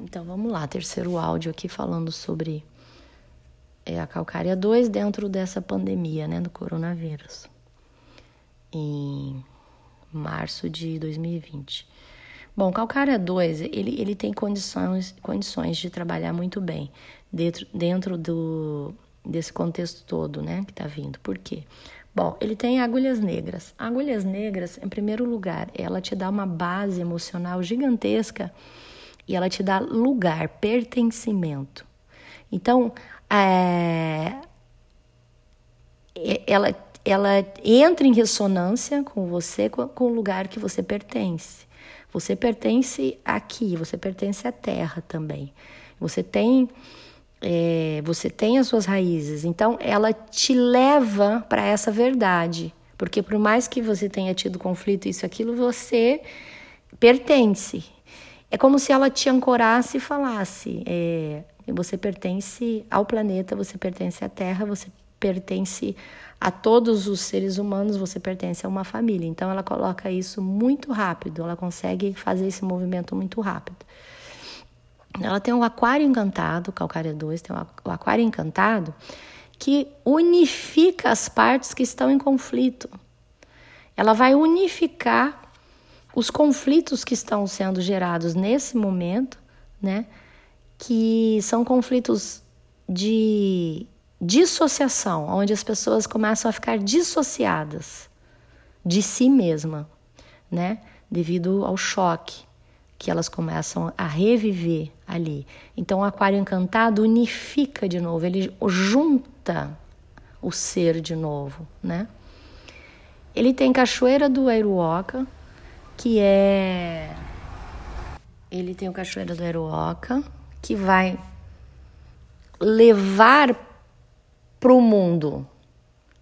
Então vamos lá, terceiro áudio aqui falando sobre é, a calcária 2 dentro dessa pandemia, né, do coronavírus. Em março de 2020. Bom, calcária 2, ele, ele tem condições, condições de trabalhar muito bem dentro, dentro do, desse contexto todo, né, que está vindo. Por quê? Bom, ele tem agulhas negras. Agulhas negras, em primeiro lugar, ela te dá uma base emocional gigantesca e ela te dá lugar, pertencimento. Então, é, ela, ela entra em ressonância com você, com, o lugar que você pertence. Você pertence aqui, você pertence à terra também. Você tem, é, você tem as suas raízes. Então, ela te leva para essa verdade. Porque por mais que você tenha tido conflito, isso, aquilo, você pertence. É como se ela te ancorasse e falasse: é, você pertence ao planeta, você pertence à Terra, você pertence a todos os seres humanos, você pertence a uma família. Então ela coloca isso muito rápido, ela consegue fazer esse movimento muito rápido. Ela tem o aquário encantado, Calcária 2, tem o aquário encantado, que unifica as partes que estão em conflito. Ela vai unificar os conflitos que estão sendo gerados nesse momento, né? Que são conflitos de dissociação, onde as pessoas começam a ficar dissociadas de si mesma, né? Devido ao choque que elas começam a reviver ali. Então, o aquário encantado unifica de novo, ele junta o ser de novo, né? Ele tem cachoeira do Airuoca, que é. Ele tem o Cachoeira do Aeroca, que vai levar para o mundo,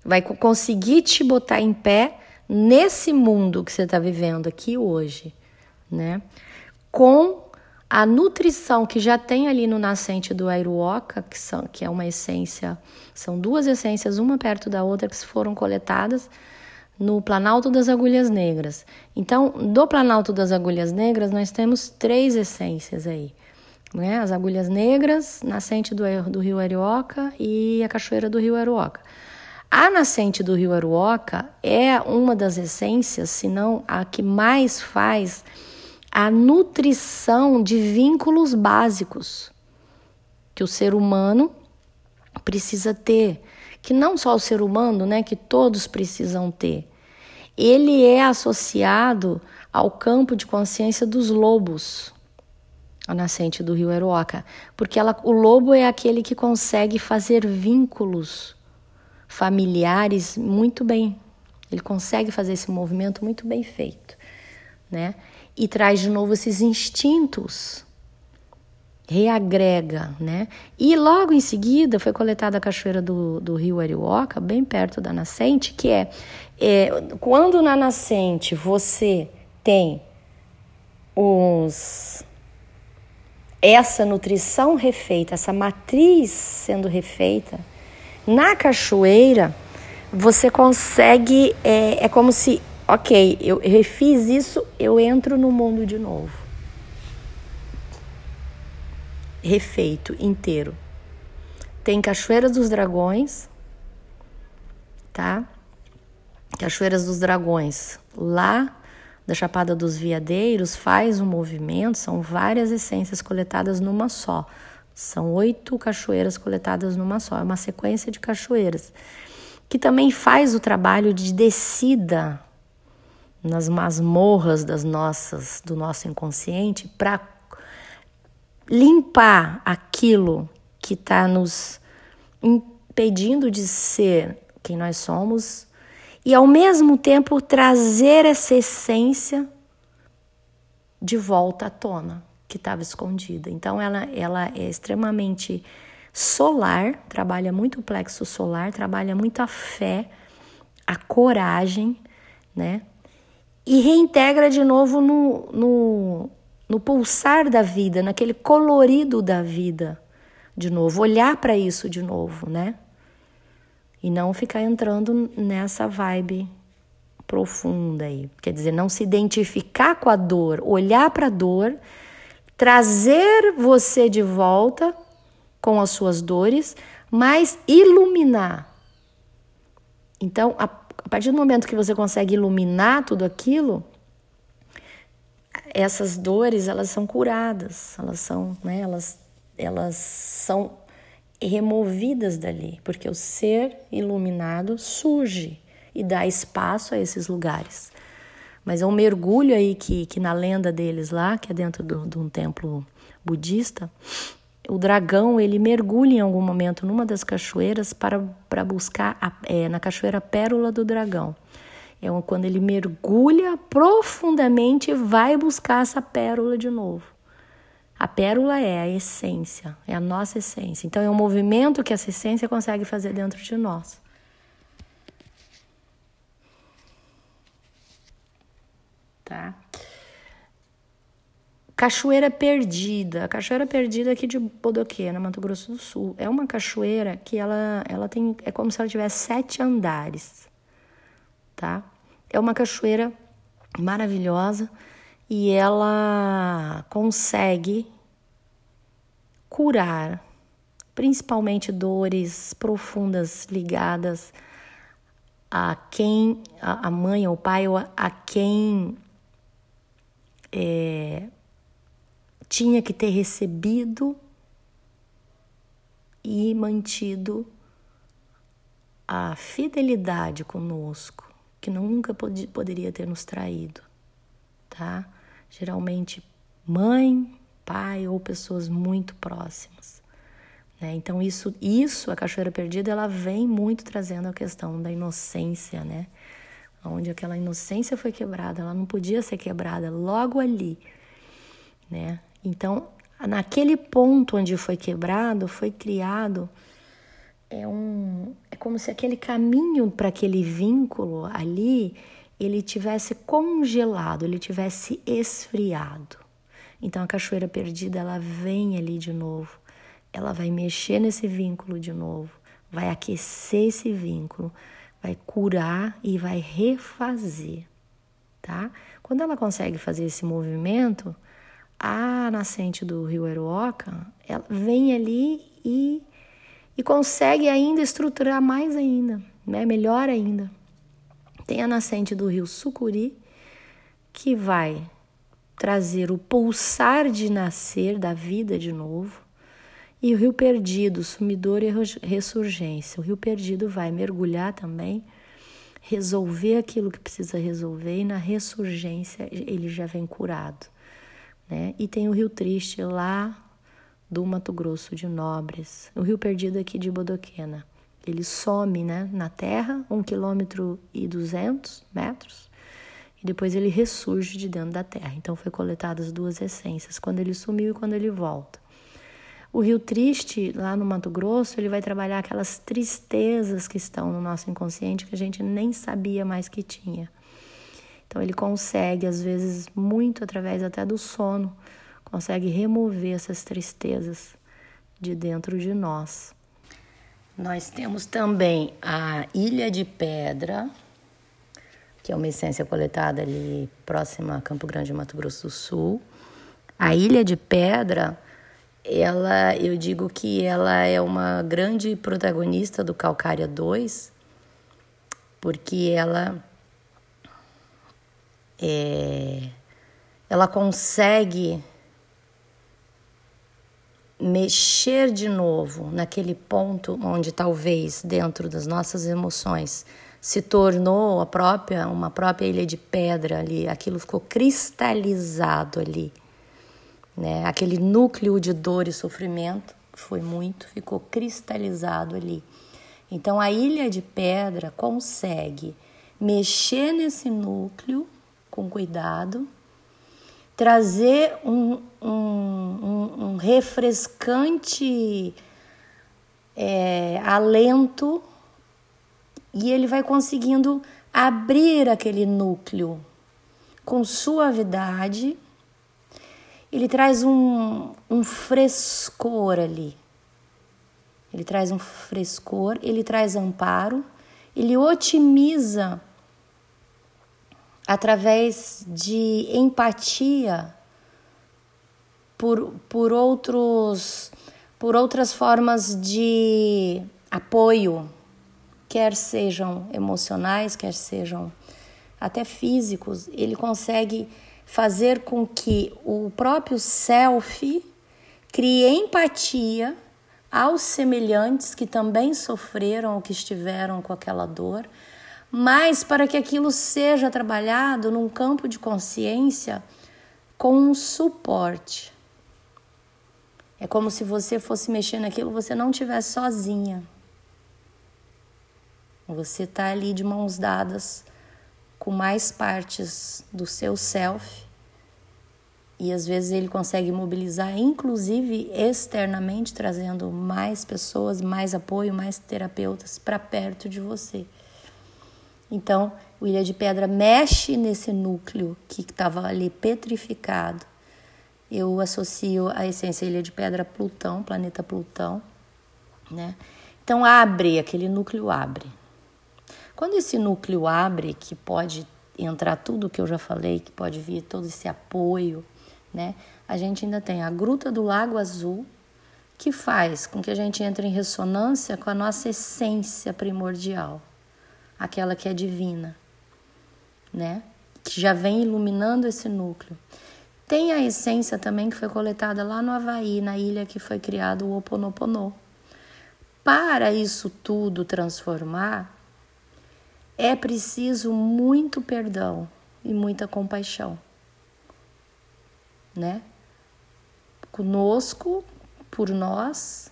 vai conseguir te botar em pé nesse mundo que você está vivendo aqui hoje, né? Com a nutrição que já tem ali no nascente do Airuoca, que, são, que é uma essência, são duas essências, uma perto da outra, que foram coletadas no Planalto das Agulhas Negras. Então, do Planalto das Agulhas Negras, nós temos três essências aí. Né? As agulhas negras, nascente do, do rio Arioca e a cachoeira do rio Arioca. A nascente do rio Aruoca é uma das essências, se não a que mais faz a nutrição de vínculos básicos que o ser humano precisa ter que não só o ser humano, né, que todos precisam ter. Ele é associado ao campo de consciência dos lobos, a nascente do rio Eroca, porque ela, o lobo é aquele que consegue fazer vínculos familiares muito bem. Ele consegue fazer esse movimento muito bem feito, né? E traz de novo esses instintos reagrega, né? E logo em seguida foi coletada a cachoeira do, do rio Arioca, bem perto da nascente, que é, é quando na nascente você tem os essa nutrição refeita, essa matriz sendo refeita, na cachoeira você consegue, é, é como se, ok, eu refiz isso, eu entro no mundo de novo refeito inteiro. Tem Cachoeira dos Dragões, tá? Cachoeiras dos Dragões, lá da Chapada dos Veadeiros, faz um movimento, são várias essências coletadas numa só. São oito cachoeiras coletadas numa só, é uma sequência de cachoeiras, que também faz o trabalho de descida nas masmorras das nossas, do nosso inconsciente para limpar aquilo que está nos impedindo de ser quem nós somos e ao mesmo tempo trazer essa essência de volta à tona que estava escondida. Então ela, ela é extremamente solar, trabalha muito o plexo solar, trabalha muito a fé, a coragem, né? E reintegra de novo no, no, no pulsar da vida, naquele colorido da vida, de novo, olhar para isso de novo, né? E não ficar entrando nessa vibe profunda aí. Quer dizer, não se identificar com a dor, olhar para a dor, trazer você de volta com as suas dores, mas iluminar. Então, a, partir do momento que você consegue iluminar tudo aquilo, essas dores elas são curadas, elas são, né, elas, elas são removidas dali, porque o ser iluminado surge e dá espaço a esses lugares. Mas é um mergulho aí que, que na lenda deles lá, que é dentro de um templo budista, o dragão ele mergulha em algum momento numa das cachoeiras para, para buscar a, é, na cachoeira Pérola do Dragão. É quando ele mergulha profundamente e vai buscar essa pérola de novo. A pérola é a essência, é a nossa essência. Então é um movimento que essa essência consegue fazer dentro de nós. Tá? Cachoeira Perdida. A Cachoeira Perdida aqui de Bodoquena, Mato Grosso do Sul. É uma cachoeira que ela, ela tem. É como se ela tivesse sete andares. Tá? É uma cachoeira maravilhosa e ela consegue curar principalmente dores profundas ligadas a quem a mãe ou o pai ou a quem é, tinha que ter recebido e mantido a fidelidade conosco, que nunca pod poderia ter nos traído, tá? Geralmente mãe, pai ou pessoas muito próximas. Né? Então isso, isso a cachoeira perdida, ela vem muito trazendo a questão da inocência, né? Onde aquela inocência foi quebrada, ela não podia ser quebrada logo ali, né? Então, naquele ponto onde foi quebrado, foi criado é um é como se aquele caminho para aquele vínculo ali ele tivesse congelado, ele tivesse esfriado. Então a cachoeira perdida ela vem ali de novo. Ela vai mexer nesse vínculo de novo, vai aquecer esse vínculo, vai curar e vai refazer, tá? Quando ela consegue fazer esse movimento, a nascente do rio Eruoca, ela vem ali e, e consegue ainda estruturar mais ainda, né? melhor ainda. Tem a nascente do rio Sucuri, que vai trazer o pulsar de nascer da vida de novo, e o rio perdido, sumidor e ressurgência. O rio perdido vai mergulhar também, resolver aquilo que precisa resolver, e na ressurgência ele já vem curado. Né? E tem o Rio Triste lá do Mato Grosso de Nobres, o Rio Perdido aqui de Bodoquena. Ele some né, na terra, um quilômetro e duzentos metros, e depois ele ressurge de dentro da terra. Então foi coletadas duas essências, quando ele sumiu e quando ele volta. O Rio Triste, lá no Mato Grosso, ele vai trabalhar aquelas tristezas que estão no nosso inconsciente que a gente nem sabia mais que tinha. Então ele consegue, às vezes, muito através até do sono, consegue remover essas tristezas de dentro de nós. Nós temos também a Ilha de Pedra, que é uma essência coletada ali próxima a Campo Grande, Mato Grosso do Sul. A Ilha de Pedra, ela, eu digo que ela é uma grande protagonista do Calcária 2, porque ela é, ela consegue mexer de novo naquele ponto onde talvez dentro das nossas emoções se tornou a própria uma própria ilha de pedra ali, aquilo ficou cristalizado ali, né? Aquele núcleo de dor e sofrimento foi muito, ficou cristalizado ali. Então a ilha de pedra consegue mexer nesse núcleo com cuidado, trazer um, um, um, refrescante é, alento e ele vai conseguindo abrir aquele núcleo com suavidade. Ele traz um, um frescor ali. Ele traz um frescor, ele traz amparo, ele otimiza através de empatia por, por outros por outras formas de apoio, quer sejam emocionais, quer sejam até físicos, ele consegue fazer com que o próprio self crie empatia aos semelhantes que também sofreram ou que estiveram com aquela dor, mas para que aquilo seja trabalhado num campo de consciência com um suporte. É como se você fosse mexer naquilo, você não estivesse sozinha. Você está ali de mãos dadas com mais partes do seu self e às vezes ele consegue mobilizar, inclusive externamente, trazendo mais pessoas, mais apoio, mais terapeutas para perto de você. Então, o Ilha de Pedra mexe nesse núcleo que estava ali petrificado. Eu associo a essência Ilha de Pedra a Plutão, planeta Plutão, né? Então abre, aquele núcleo abre. Quando esse núcleo abre, que pode entrar tudo que eu já falei, que pode vir todo esse apoio, né? A gente ainda tem a Gruta do Lago Azul, que faz com que a gente entre em ressonância com a nossa essência primordial, aquela que é divina, né? Que já vem iluminando esse núcleo. Tem a essência também que foi coletada lá no Havaí, na ilha que foi criado o Oponopono. Para isso tudo transformar, é preciso muito perdão e muita compaixão, né? Conosco, por nós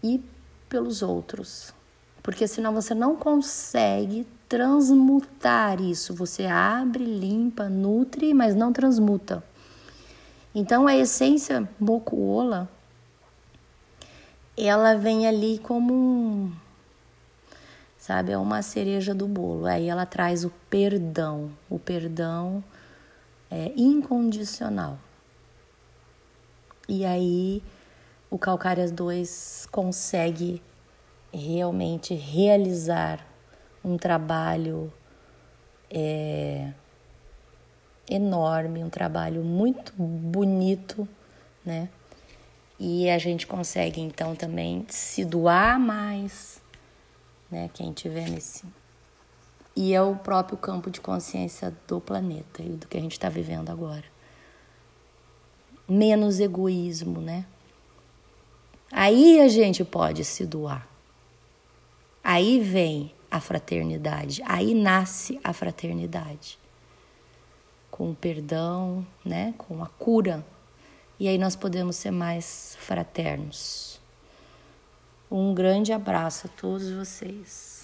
e pelos outros. Porque senão você não consegue transmutar isso. Você abre, limpa, nutre, mas não transmuta. Então a essência mokuola ela vem ali como um sabe? É uma cereja do bolo. Aí ela traz o perdão, o perdão é incondicional. E aí o Calcárias 2 consegue realmente realizar um trabalho é, enorme, um trabalho muito bonito, né? E a gente consegue então também se doar mais, né? Quem tiver nesse. E é o próprio campo de consciência do planeta e do que a gente está vivendo agora. Menos egoísmo, né? Aí a gente pode se doar. Aí vem a fraternidade, aí nasce a fraternidade. Com o perdão, né? Com a cura. E aí nós podemos ser mais fraternos. Um grande abraço a todos vocês.